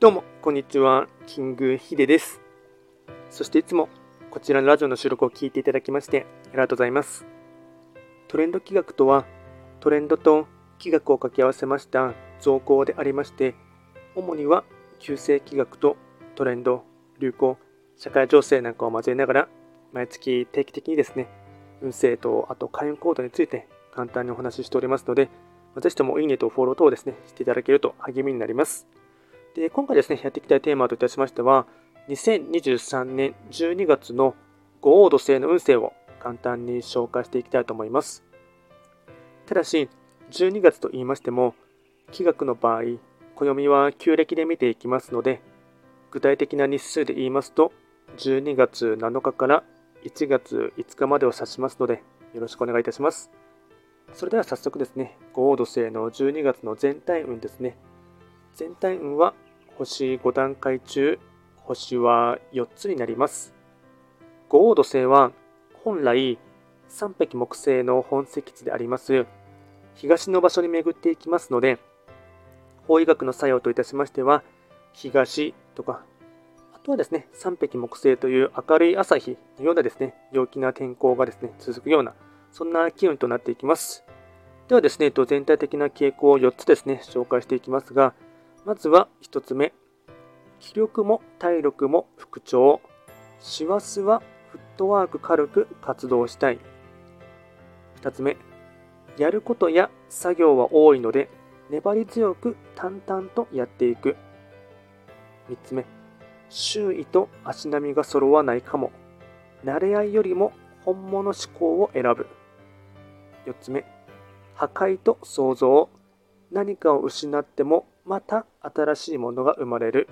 どうも、こんにちは。キングヒデです。そしていつもこちらのラジオの収録を聞いていただきましてありがとうございます。トレンド企画とは、トレンドと企画を掛け合わせました造語でありまして、主には旧世企画とトレンド、流行、社会情勢なんかを交えながら、毎月定期的にですね、運勢とあと開運コードについて簡単にお話ししておりますので、ぜひともいいねとフォロー等をですね、していただけると励みになります。で、今回ですね、やっていきたいテーマといたしましては、2023年12月の五黄土星の運勢を簡単に紹介していきたいと思います。ただし、12月と言いましても、気学の場合、暦は旧暦で見ていきますので、具体的な日数で言いますと、12月7日から1月5日までを指しますので、よろしくお願いいたします。それでは早速ですね、五黄土星の12月の全体運ですね。全体運は星5段階中、星は4つになります。五黄土星は本来三匹木星の本石地であります東の場所に巡っていきますので、法医学の作用といたしましては、東とか、あとはですね、三匹木星という明るい朝日のようなですね、陽気な天候がですね、続くような、そんな気温となっていきます。ではですね、全体的な傾向を4つですね、紹介していきますが、まずは1つ目。気力も体力も復調。師走はフットワーク軽く活動したい。2つ目。やることや作業は多いので、粘り強く淡々とやっていく。3つ目。周囲と足並みが揃わないかも。慣れ合いよりも本物思考を選ぶ。4つ目。破壊と創造。何かを失ってもまた新しいものが生まれる。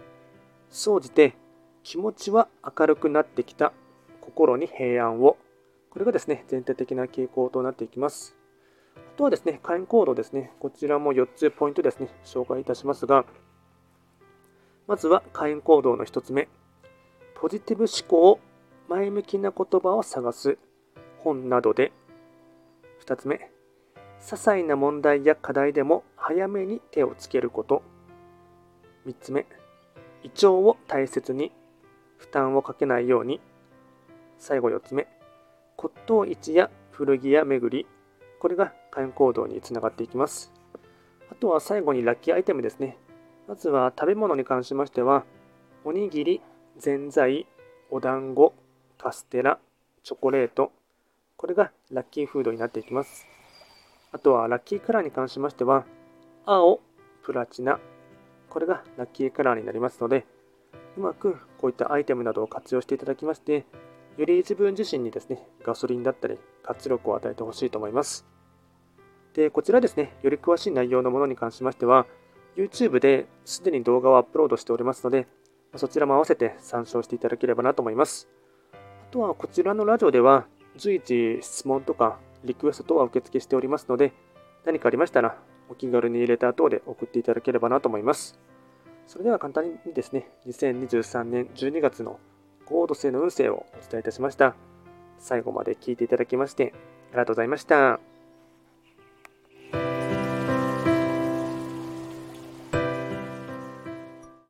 総じて気持ちは明るくなってきた。心に平安を。これがですね、全体的な傾向となっていきます。あとはですね、会員コードですね。こちらも4つポイントですね、紹介いたしますが、まずは会員行動の1つ目。ポジティブ思考、前向きな言葉を探す。本などで。2つ目。些細な問題や課題でも早めに手をつけること。3つ目、胃腸を大切に、負担をかけないように。最後4つ目、骨董市や古着屋巡り。これが会員行動につながっていきます。あとは最後にラッキーアイテムですね。まずは食べ物に関しましては、おにぎり、ぜんざい、お団子、カステラ、チョコレート。これがラッキーフードになっていきます。あとはラッキーカラーに関しましては、青、プラチナ、これがラッキーカラーになりますので、うまくこういったアイテムなどを活用していただきまして、より自分自身にですね、ガソリンだったり活力を与えてほしいと思います。で、こちらですね、より詳しい内容のものに関しましては、YouTube ですでに動画をアップロードしておりますので、そちらも合わせて参照していただければなと思います。あとはこちらのラジオでは、随時質問とかリクエスト等は受付しておりますので、何かありましたら、お気軽に入れた後で送っていただければなと思います。それでは簡単にですね、2023年12月の高度性の運勢をお伝えいたしました。最後まで聞いていただきまして、ありがとうございました。